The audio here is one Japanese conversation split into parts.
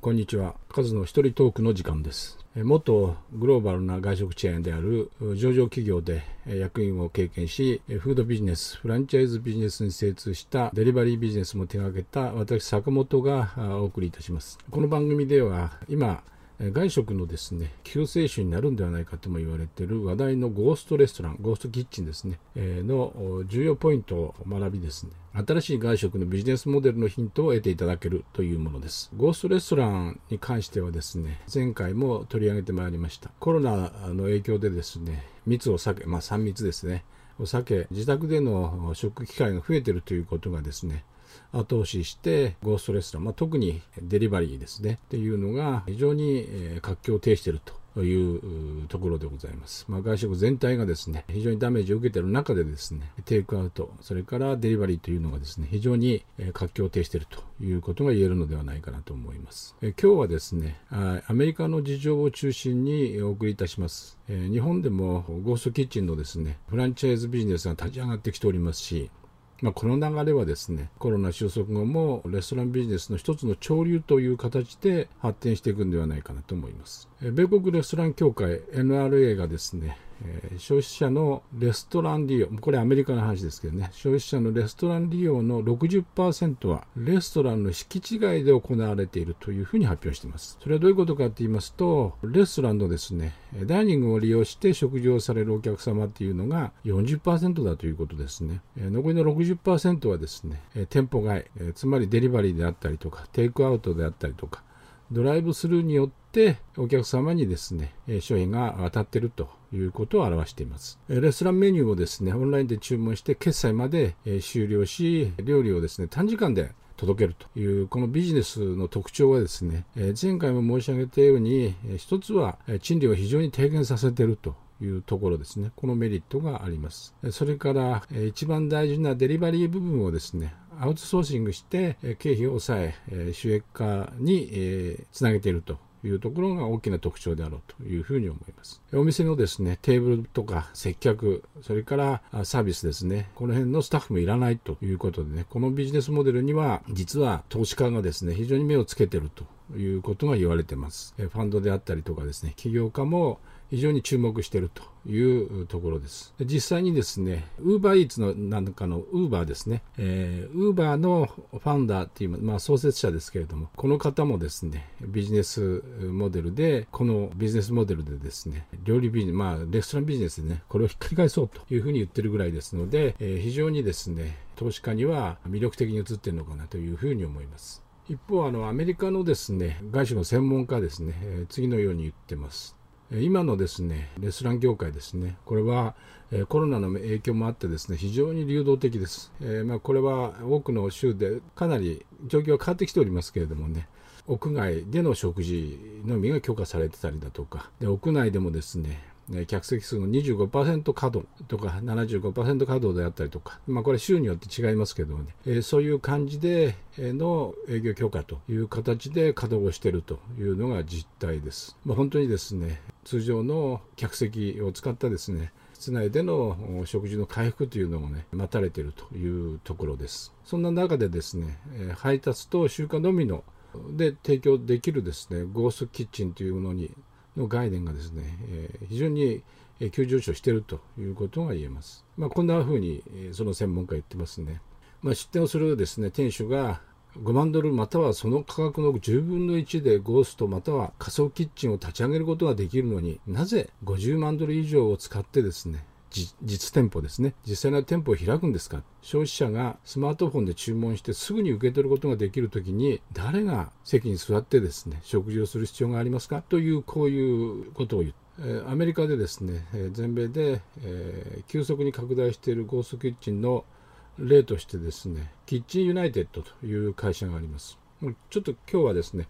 こんにちは。数の一人トークの時間です。元グローバルな外食チェーンである上場企業で役員を経験し、フードビジネス、フランチャイズビジネスに精通したデリバリービジネスも手掛けた私、坂本がお送りいたします。この番組では今、外食のですね救世主になるんではないかとも言われている話題のゴーストレストラン、ゴーストキッチンですね、え、の重要ポイントを学びですね、新しい外食のビジネスモデルのヒントを得ていただけるというものです。ゴーストレストランに関してはですね、前回も取り上げてまいりました。コロナの影響でですね、密を避け、まあ3密ですね、を避け、自宅での食機会が増えているということがですね、後押ししてゴーストレストラン、まあ、特にデリバリーですねっていうのが非常に活況を呈しているとというところでございます。まあ、外食全体がですね、非常にダメージを受けている中でですね、テイクアウト、それからデリバリーというのがですね、非常に活況を呈しているということが言えるのではないかなと思います。え今日はですね、アメリカの事情を中心にお送りいたします。え日本でもゴーストキッチンのですね、フランチャイズビジネスが立ち上がってきておりますし、まあ、この流れはですね、コロナ収束後もレストランビジネスの一つの潮流という形で発展していくんではないかなと思います。米国レストラン協会 NRA がですね、え、消費者のレストラン利用、これアメリカの話ですけどね、消費者のレストラン利用の60%はレストランの敷地外で行われているというふうに発表しています。それはどういうことかと言いますと、レストランのですね、ダイニングを利用して食事をされるお客様っていうのが40%だということですね。え、残りの60%はですね、店舗外、え、つまりデリバリーであったりとか、テイクアウトであったりとか、ドライブスルーによってお客様にですね、商品が当たってるということを表しています。レストランメニューをですね、オンラインで注文して決済まで終了し、料理をですね、短時間で届けるというこのビジネスの特徴はですね、前回も申し上げたように、一つは賃料を非常に低減させているというところですね。このメリットがあります。それから、一番大事なデリバリー部分をですね、アウトソーシングして経費を抑え、収益化につなげているというところが大きな特徴であろうというふうに思います。お店のですね、テーブルとか接客、それからサービスですね、この辺のスタッフもいらないということでね、このビジネスモデルには実は投資家がですね、非常に目をつけているということが言われています。ファンドであったりとかですね、起業家も非常に注目しているというところです。実際にですね、ウーバーイーツのなんかのウーバーですね、え、ウーバーのファウンダーっていう、まあ創設者ですけれども、この方もですね、ビジネスモデルで、このビジネスモデルでですね、料理ビジネス、まあレストランビジネスでね、これをひっくり返そうというふうに言ってるぐらいですので、えー、非常にですね、投資家には魅力的に映ってるのかなというふうに思います。一方、あの、アメリカのですね、外資の専門家ですね、え、次のように言ってます。今のですねレストラン業界ですねこれはコロナの影響もあってですね非常に流動的です、えー、まあ、これは多くの州でかなり状況は変わってきておりますけれどもね屋外での食事のみが許可されてたりだとかで屋内でもですね客席数の25%稼働とか75%稼働であったりとか、まあ、これ州によって違いますけどね、えー、そういう感じでの営業許可という形で稼働をしているというのが実態です。まあ、本当にですね通常の客席を使ったですね室内での食事の回復というのもね待たれているというところですそんな中でですね配達と集荷のみので提供できるですねゴーストキッチンというものにの概念がですね、え非常に急上昇しているということが言えます。まあ、こんなふうにその専門家言ってますね。まあ、出店をするですね店主が5万ドルまたはその価格の10分の1でゴーストまたは仮想キッチンを立ち上げることができるのになぜ50万ドル以上を使ってですね実店舗ですね。実際の店舗を開くんですか？消費者がスマートフォンで注文してすぐに受け取ることができるときに誰が席に座ってですね食事をする必要がありますか？というこういうことを言ってアメリカでですね全米で、え、急速に拡大しているゴーストキッチンの例としてですねキッチンユナイテッドという会社があります。ちょっと今日はですね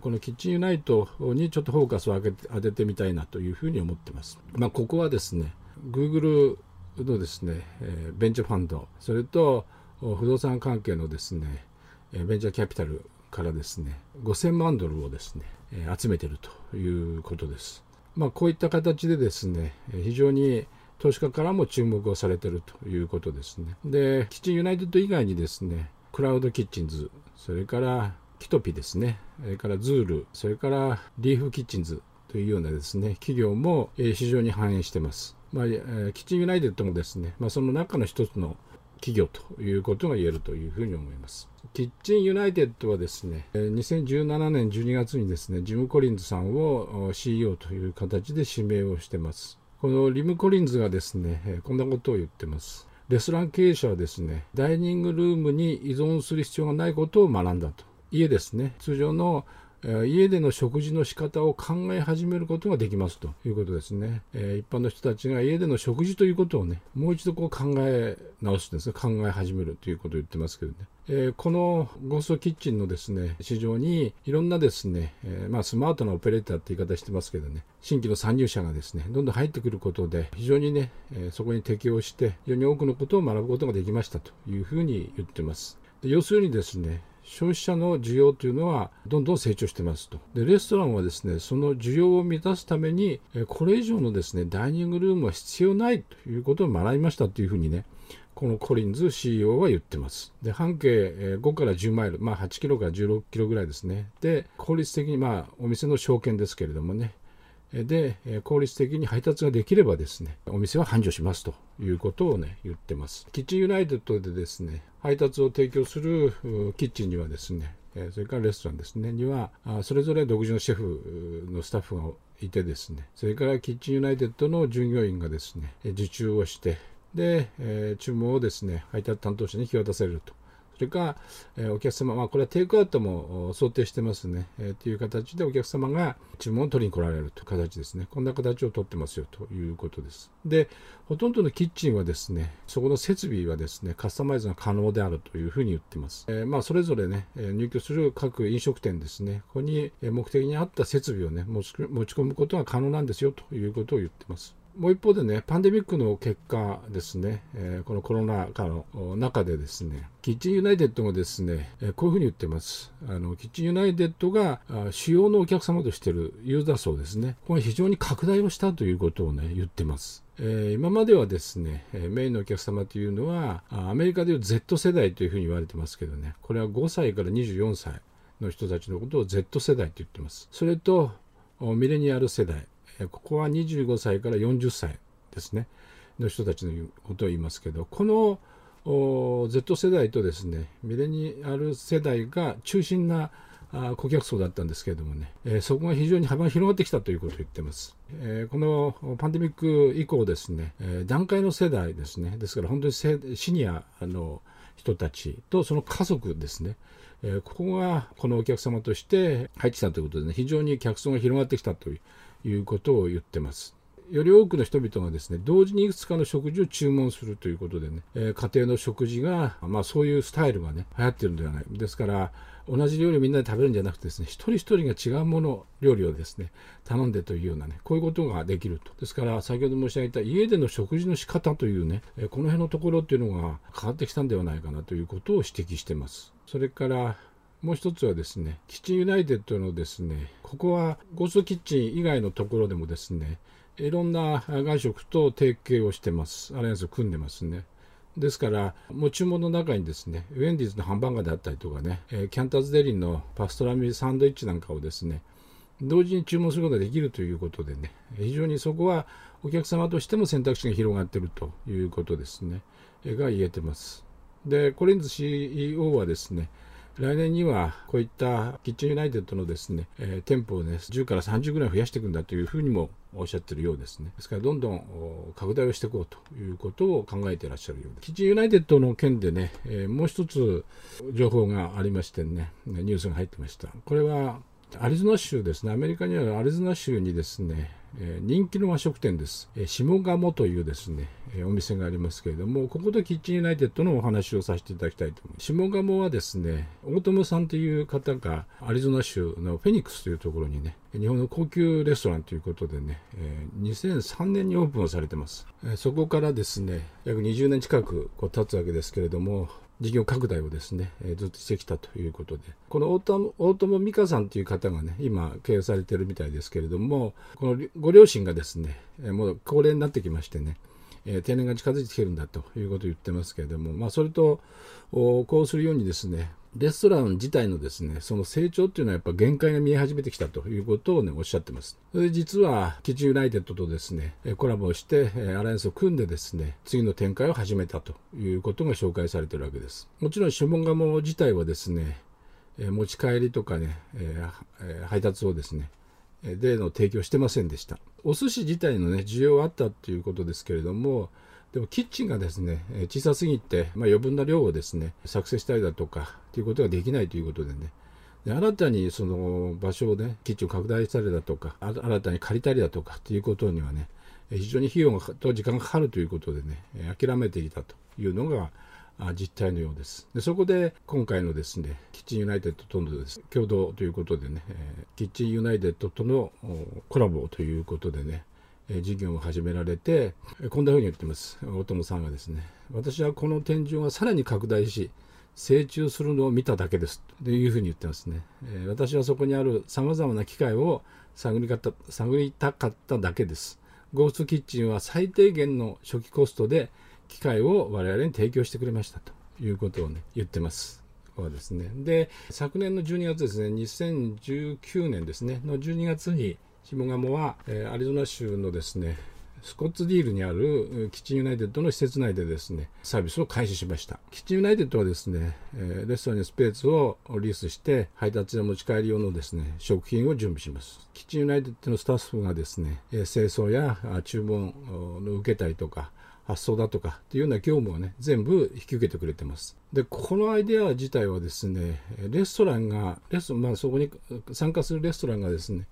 このキッチンユナイトにちょっとフォーカスを当ててみたいなというふうに思ってます。まあ、ここはですね、Google のですね、えベンチャーファンド、それと不動産関係のですね、ベンチャーキャピタルからですね、5000万ドルをですね、集めているということです。まあ、こういった形でですね、非常に投資家からも注目をされているということですね。で、キッチンユナイテッド以外にですね、クラウドキッチンズ、それからキトピですね、それからズール、それからリーフキッチンズというようなですね、企業も市場に反映しています。まあ、キッチンユナイテッドもですね、まあ、その中の一つの企業ということが言えるというふうに思います。キッチンユナイテッドはですね、2017年12月にですね、ジム・コリンズさんを CEO という形で指名をしてます。このジム・コリンズがですね、こんなことを言ってます。レストラン経営者はですね、ダイニングルームに依存する必要がないことを学んだと。家ですね、通常の家での食事の仕方を考え始めることができますということですね。え一般の人たちが家での食事ということをね、もう一度こう考え直すんですね。考え始めるということを言ってますけどね。え、このゴーストキッチンのですね、市場にいろんなですね、え、まあスマートなオペレーターって言い方してますけどね、新規の参入者がですね、どんどん入ってくることで、非常にね、え、そこに適応して、非常に多くのことを学ぶことができましたというふうに言ってます。要するにですね、消費者の需要というのはどんどん成長してますと。で、レストランはですね、その需要を満たすために、これ以上のですね、ダイニングルームは必要ないということを学びましたというふうにね、このコリンズ CEO は言ってます。で、半径5から10マイル、まあ8キロから16キロぐらいですね。で、効率的に、まあお店の証券ですけれどもね、で、効率的に配達ができればですね、お店は繁盛しますということをね、言ってます。キッチンユナイテッドでですね、配達を提供するキッチンにはですね、それからレストランですね、には、それぞれ独自のシェフのスタッフがいてですね、それからキッチンユナイテッドの従業員がですね、受注をして、で、注文をですね、配達担当者に引き渡せると。それから、えお客様、まあ、これはテイクアウトも想定してますね、えー、という形でお客様が注文を取りに来られるという形ですね。こんな形をとってますよということです。で、ほとんどのキッチンはですね、そこの設備はですね、カスタマイズが可能であるというふうに言ってます。えー、まあ、それぞれね、入居する各飲食店ですね、ここに目的に合った設備をね、持ち込むことが可能なんですよということを言ってます。もう一方でね、パンデミックの結果ですね、えー、このコロナ禍の中でですね、キッチンユナイテッドがですね、えー、こういうふうに言ってます。あの、キッチンユナイテッドが主要のお客様としているユーザー層ですね、これ非常に拡大をしたということをね、言ってます。え、今まではですね、メインのお客様というのは、アメリカでいう Z 世代というふうに言われてますけどね、これは5歳から24歳の人たちのことを Z 世代と言ってます。それと、ミレニアル世代、ここは25歳から40歳ですねの人たちのことを言いますけどこの Z 世代とですねミレニアル世代が中心な顧客層だったんですけれどもね、え、そこが非常に幅が広がってきたということを言ってます。え、このパンデミック以降ですね、え、段階の世代ですね、ですから本当にシニアの人たちとその家族ですね、え、ここがこのお客様として入ってきたということでね、非常に客層が広がってきたといういうことを言ってます。より多くの人々がですね、同時にいくつかの食事を注文するということでね、えー、家庭の食事が、まあそういうスタイルがね、流行ってるんではない。ですから、同じ料理をみんなで食べるんじゃなくてですね、一人一人が違うもの、料理をですね、頼んでというようなね、こういうことができると。ですから、先ほど申し上げた家での食事の仕方というね、えー、この辺のところっていうのが変わってきたんではないかなということを指摘してます。それから、もう一つはですね、キッチンユナイテッドのですね、ここはゴーストキッチン以外のところでもですね、いろんな外食と提携をしてます。アライアンスを組んでますね。ですから、もう注文の中にですね、ウェンディーズのハンバーガーであったりとかね、えキャンターズデリーのパストラミサンドイッチなんかをですね、同時に注文することができるということでね、非常にそこはお客様としても選択肢が広がっているということですね、が言えてます。で、コリンズ CEO はですね、来年にはこういったキッチンユナイテッドのですね、えー、店舗をね、10から30ぐらい増やしていくんだというふうにもおっしゃってるようですね。ですから、どんどん拡大をしていこうということを考えていらっしゃるようです。キッチンユナイテッドの件でね、えー、もう一つ情報がありましてね、ニュースが入ってました。これはアリゾナ州ですね、アメリカにあるアリゾナ州にですね、え人気の和食店です。え下鴨というですね、えお店がありますけれども、ここでキッチンユナイテッドのお話をさせていただきたいと思います。下鴨はですね、大友さんという方がアリゾナ州のフェニックスというところにね、日本の高級レストランということでね、え2003年にオープンをされてます。えそこからですね、約20年近くこう経つわけですけれども、事業拡大をですね、えー、ずっとしてきたということで、この大友大友美香さんという方がね、今経営されてるみたいですけれども、このご両親がですね、えー、もう高齢になってきましてね、えー、年が近づいてきてるんだということを言ってますけれども、まあ、それとこうするようにですね、レストラン自体のですね、その成長っていうのはやっぱ限界が見え始めてきたということをね、おっしゃってます。で実は、キッチンユナイテッドとですね、コラボをして、アライアンスを組んでですね、次の展開を始めたということが紹介されてるわけです。もちろん、シモンガモ自体はですね、持ち帰りとかね、配達をですね、での提供してませんでした。お寿司自体のね、需要はあったということですけれども、でもキッチンがですね、小さすぎて、まあ、余分な量をですね、作成したりだとか、ということができないということでね、で新たにその場所をね、キッチンを拡大したりだとか、新たに借りたりだとかということにはね、非常に費用と時間がかかるということでね、諦めていたというのが実態のようです。でそこで今回のですね、キッチンユナイテッドとのです、共同ということでね、キッチンユナイテッドとのコラボということでね、事業を始められてこんなふうに言ってます。大友さんがですね私はこの天井がさらに拡大し成長するのを見ただけですというふうに言ってますね、え私はそこにあるさまざまな機会を探りた探りたかっただけです。ゴーストキッチンは最低限の初期コストで機械を我々に提供してくれましたということをね言ってます。はですね。で昨年の12月ですね2019年ですねの12月に下鴨は、えー、アリゾナ州のですねスコッツディールにあるキッチンユナイテッドの施設内でですねサービスを開始しました。キッチンユナイテッドはですね、え、レストランにスペースをリースして配達や持ち帰り用のですね食品を準備します。キッチンユナイテッドのスタッフがですね、え、清掃や注文の受けたりとか発送だとかっていうような業務をね全部引き受けてくれてます。でこのアイデア自体はですねレストランがレスまあそこに参加するレストランがですね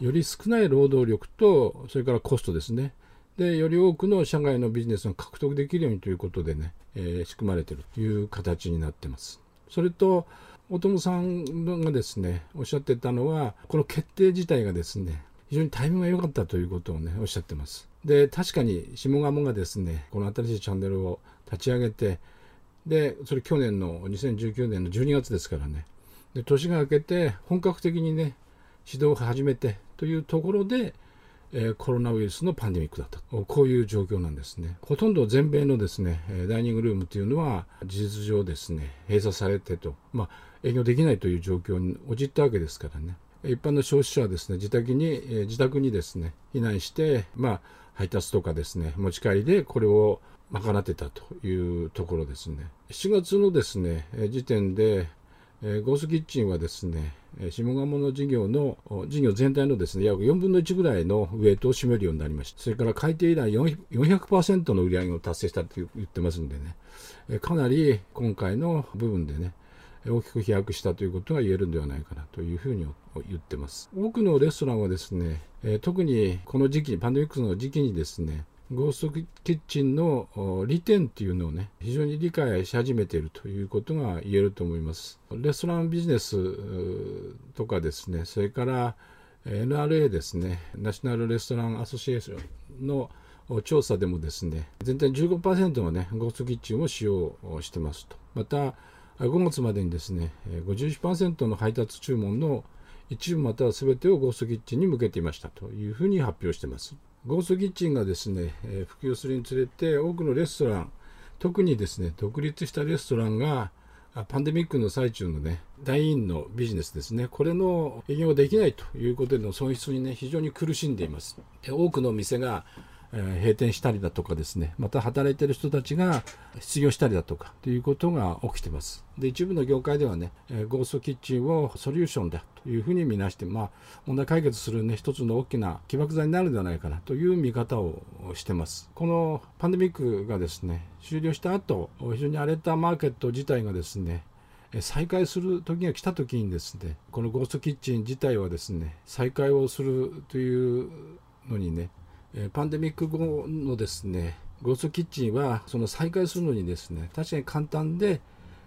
より少ない労働力と、それからコストですね。で、より多くの社外のビジネスが獲得できるようにということでね、えー、仕組まれているという形になってます。それと、大友さんがですね、おっしゃってたのは、この決定自体がですね、非常にタイミングが良かったということをね、おっしゃってます。で、確かに、下鴨がですね、この新しいチャンネルを立ち上げて、で、それ去年の2019年の12月ですからね、で年が明けて本格的にね、指導を始めてというところで、えー、コロナウイルスのパンデミックだった。こういう状況なんですね。ほとんど全米のですねダイニングルームというのは事実上ですね閉鎖されてと、まあ、営業できないという状況に陥ったわけですからね。一般の消費者はですね自宅に、えー、自宅にですね避難して、まあ、配達とかですね持ち帰りでこれを賄ってたというところですね。7月のですね時点でえー、ゴースキッチンはですね、下鴨の事業の事業全体のですね約4分の1ぐらいのウェイトを占めるようになりました。それから改定以来400%の売り上げを達成したと言ってますんでね、えかなり今回の部分でね、大きく飛躍したということが言えるんではないかなというふうに言ってます。多くのレストランはですね、え特にこの時期、パンデミックの時期にですね、ゴーストキッチンの利点っていうのをね、非常に理解し始めているということが言えると思います。レストランビジネスとかですね、それから NRA ですね、ナショナルレストランアソシエーションの調査でもですね、全体15%がね、ゴーストキッチンを使用してますと。また、5月までにですね、51%の配達注文の一部または全てをゴーストキッチンに向けていましたというふうに発表しています。ゴーストキッチンがですね、えー、普及するにつれて多くのレストラン特にですね独立したレストランがパンデミックの最中のね、大員のビジネスですね、これの営業ができないということでの損失にね、非常に苦しんでいます。多くの店がえ閉店したりだとかですね、また働いてる人たちが失業したりだとかということが起きてます。で、一部の業界ではね、えゴーストキッチンをソリューションだというふうに見なして、まあ、問題解決するね、一つの大きな起爆剤になるんではないかなという見方をしてます。このパンデミックがですね、終了した後、非常に荒れたマーケット自体がですね、再開する時が来た時にですね、このゴーストキッチン自体はですね、再開をするというのにね、えパンデミック後のですねゴーストキッチンはその再開するのにですね確かに簡単で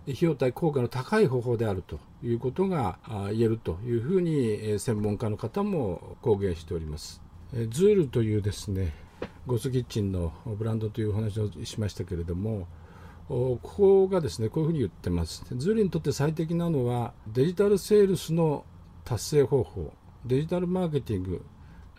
費用対効果の高い方法であるということが言えるというふうに専門家の方も公言しております。ズールというですねゴスキッチンのブランドというお話をしましたけれどもここがですねこういうふうに言ってます。ズールにとって最適なのはデジタルセールスの達成方法デジタルマーケティング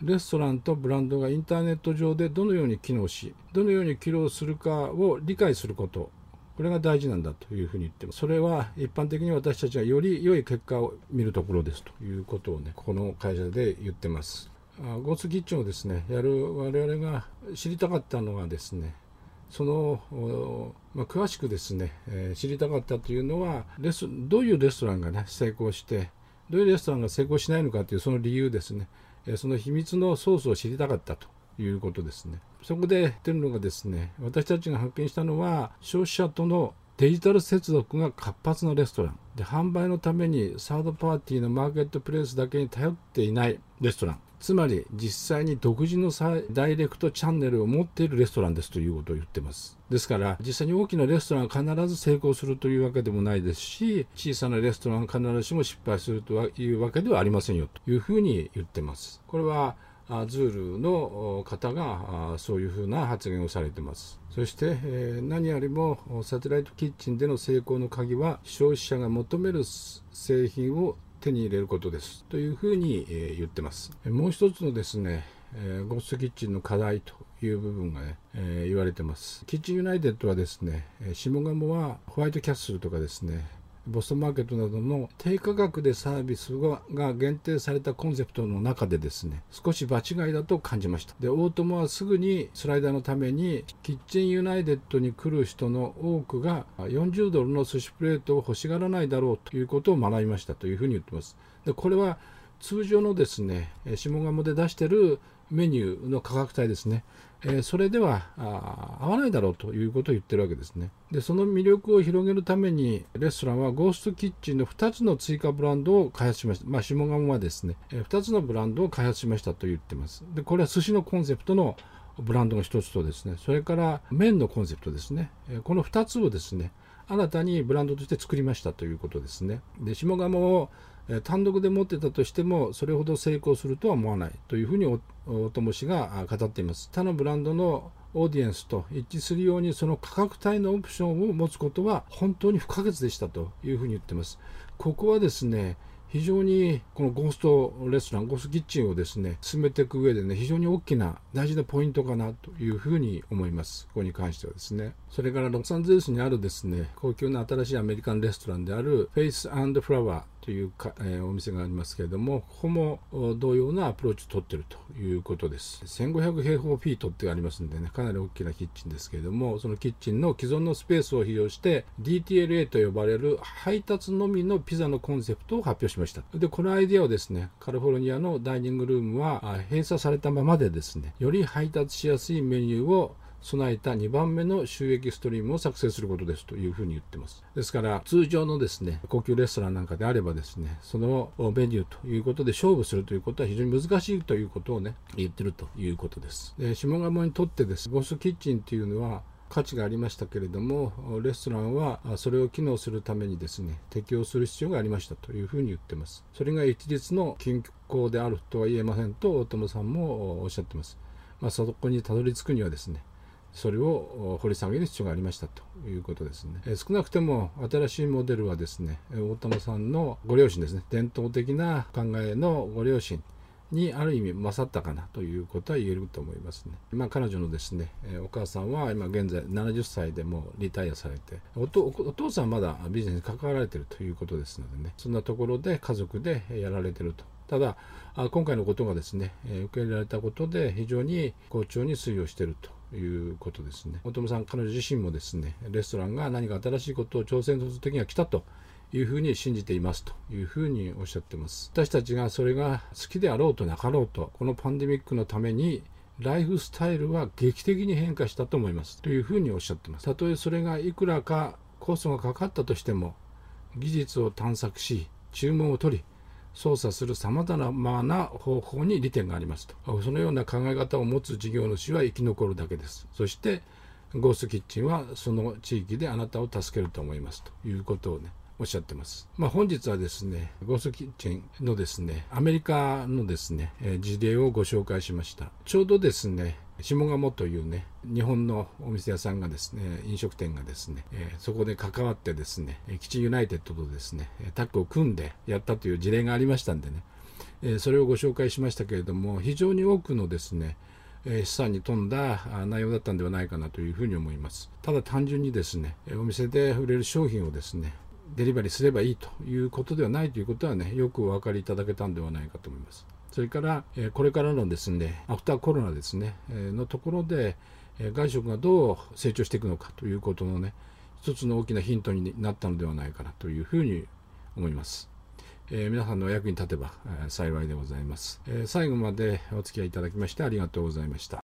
レストランとブランドがインターネット上でどのように機能しどのように機能するかを理解すること。これが大事なんだというふうに言ってます。それは一般的に私たちがより良い結果を見るところですということをねこの会社で言ってます。ゴースキッチンをですねやる我々が知りたかったのはですねその、まあ、詳しくですね、えー、知りたかったというのはレスどういうレストランがね成功してどういうレストランが成功しないのかというその理由ですね、その秘密のソースを知りたかったということですね。そこで言ってるのがですね私たちが発見したのは消費者とのデジタル接続が活発なレストラン。で販売のためにサードパーティーのマーケットプレイスだけに頼っていないレストラン。つまり実際に独自のダイレクトチャンネルを持っているレストランですということを言ってます。ですから実際に大きなレストランが必ず成功するというわけでもないですし小さなレストランが必ずしも失敗するというわけではありませんよというふうに言ってます。これはズールの方がそういうふうな発言をされてます。そして、何よりもサテライトキッチンでの成功の鍵は消費者が求める製品を手に入れることですというふうに、え言ってます。もう一つのですね、えゴーストキッチンの課題という部分がね、え言われてます。キッチンユナイテッドはですね、下鴨はホワイトキャッスルとかですね、ボストンマーケットなどの低価格でサービスが限定されたコンセプトの中でですね少し場違いだと感じました。で大友はすぐにスライダーのためにキッチンユナイテッドに来る人の多くが40ドルの寿司プレートを欲しがらないだろうということを学びましたというふうに言ってます。でこれは通常のですね下鴨で出してるメニューの価格帯ですね、え、それでは合わないだろうということを言ってるわけですね。でその魅力を広げるためにレストランはゴーストキッチンの2つの追加ブランドを開発しました。まあ下鴨はですね、え、2つのブランドを開発しましたと言ってます。でこれは寿司のコンセプトのブランドの1つとですねそれから麺のコンセプトですね、え、この2つをですね新たにブランドとして作りましたということですね。で下鴨を単独で持ってたとしてもそれほど成功するとは思わないというふうにお友氏が語っています他のブランドのオーディエンスと一致するようにその価格帯のオプションを持つことは本当に不可欠でしたというふうに言ってますここはですね非常にこのゴーストレストラン、ゴーストキッチンをですね、進めていく上でね、非常に大きな大事なポイントかなというふうに思います。ここに関してはですね。それからロサンゼルスにあるですね、高級な新しいアメリカンレストランであるフェイスフラワーというか、えー、お店がありますけれども、ここも同様なアプローチを取っているということです。1500平方フィートってありますんでね、かなり大きなキッチンですけれども、そのキッチンの既存のスペースを利用して、DTLA と呼ばれる配達のみのピザのコンセプトを発表しました。で、このアイデアをですね、カリフォルニアのダイニングルームは閉鎖されたままでですね、より配達しやすいメニューを備えた2番目の収益ストリームを作成することですというふうに言ってます。ですから、通常のですね、高級レストランなんかであればですね、そのメニューということで勝負するということは非常に難しいということをね、言ってるということです。で下鴨にとってです、ゴスキッチンっていうのは、価値がありましたけれどもレストランはそれを機能するためにですね適用する必要がありましたというふうに言ってますそれが一律の均衡であるとは言えませんと大友さんもおっしゃってますまあ、そこにたどり着くにはですねそれを掘り下げる必要がありましたということですね。え少なくても新しいモデルはですね、大友さんのご両親ですね、伝統的な考えのご両親にある意味勝ったかなということは言えると思いますね。まあ、彼女のですね、お母さんは今現在70歳でもリタイアされてお父さんはまだビジネスに関わられてるということですのでね、そんなところで家族でやられてると。ただ、今回のことがですね、受け入れられたことで非常に好調に推移をしているということですね。大友さん、彼女自身もですね、レストランが何か新しいことを挑戦する時には来たというふうに信じていますというふうにおっしゃってます。私たちがそれが好きであろうとなかろうと、このパンデミックのためにライフスタイルは劇的に変化したと思いますというふうにおっしゃってます。たとえそれがいくらかコストがかかったとしても、技術を探索し、注文を取り、操作するさまざまな方法に利点がありますとそのような考え方を持つ事業主は生き残るだけですそしてゴーストキッチンはその地域であなたを助けると思いますということをねおっしゃってます。まあ、本日はですね、ゴーストキッチンのですね、アメリカのですね、事例をご紹介しました。ちょうどですね、下鴨というね、日本のお店屋さんがですね、飲食店がですね、えー、そこで関わってですね、キチンユナイテッドとですね、タッグを組んでやったという事例がありましたんでね、えー、それをご紹介しましたけれども、非常に多くのですね、え資産に富んだ内容だったんではないかなというふうに思います。ただ単純にですね、お店で売れる商品をですね、デリバリーすればいいということではないということはね、よくお分かりいただけたんではないかと思います。それから、えこれからのですね、アフターコロナですね、えのところで、え外食がどう成長していくのかということのね、一つの大きなヒントになったのではないかなというふうに思います。えー、皆さんのお役に立てば、えー、幸いでございます、えー、最後までお付き合いいただきましてありがとうございました。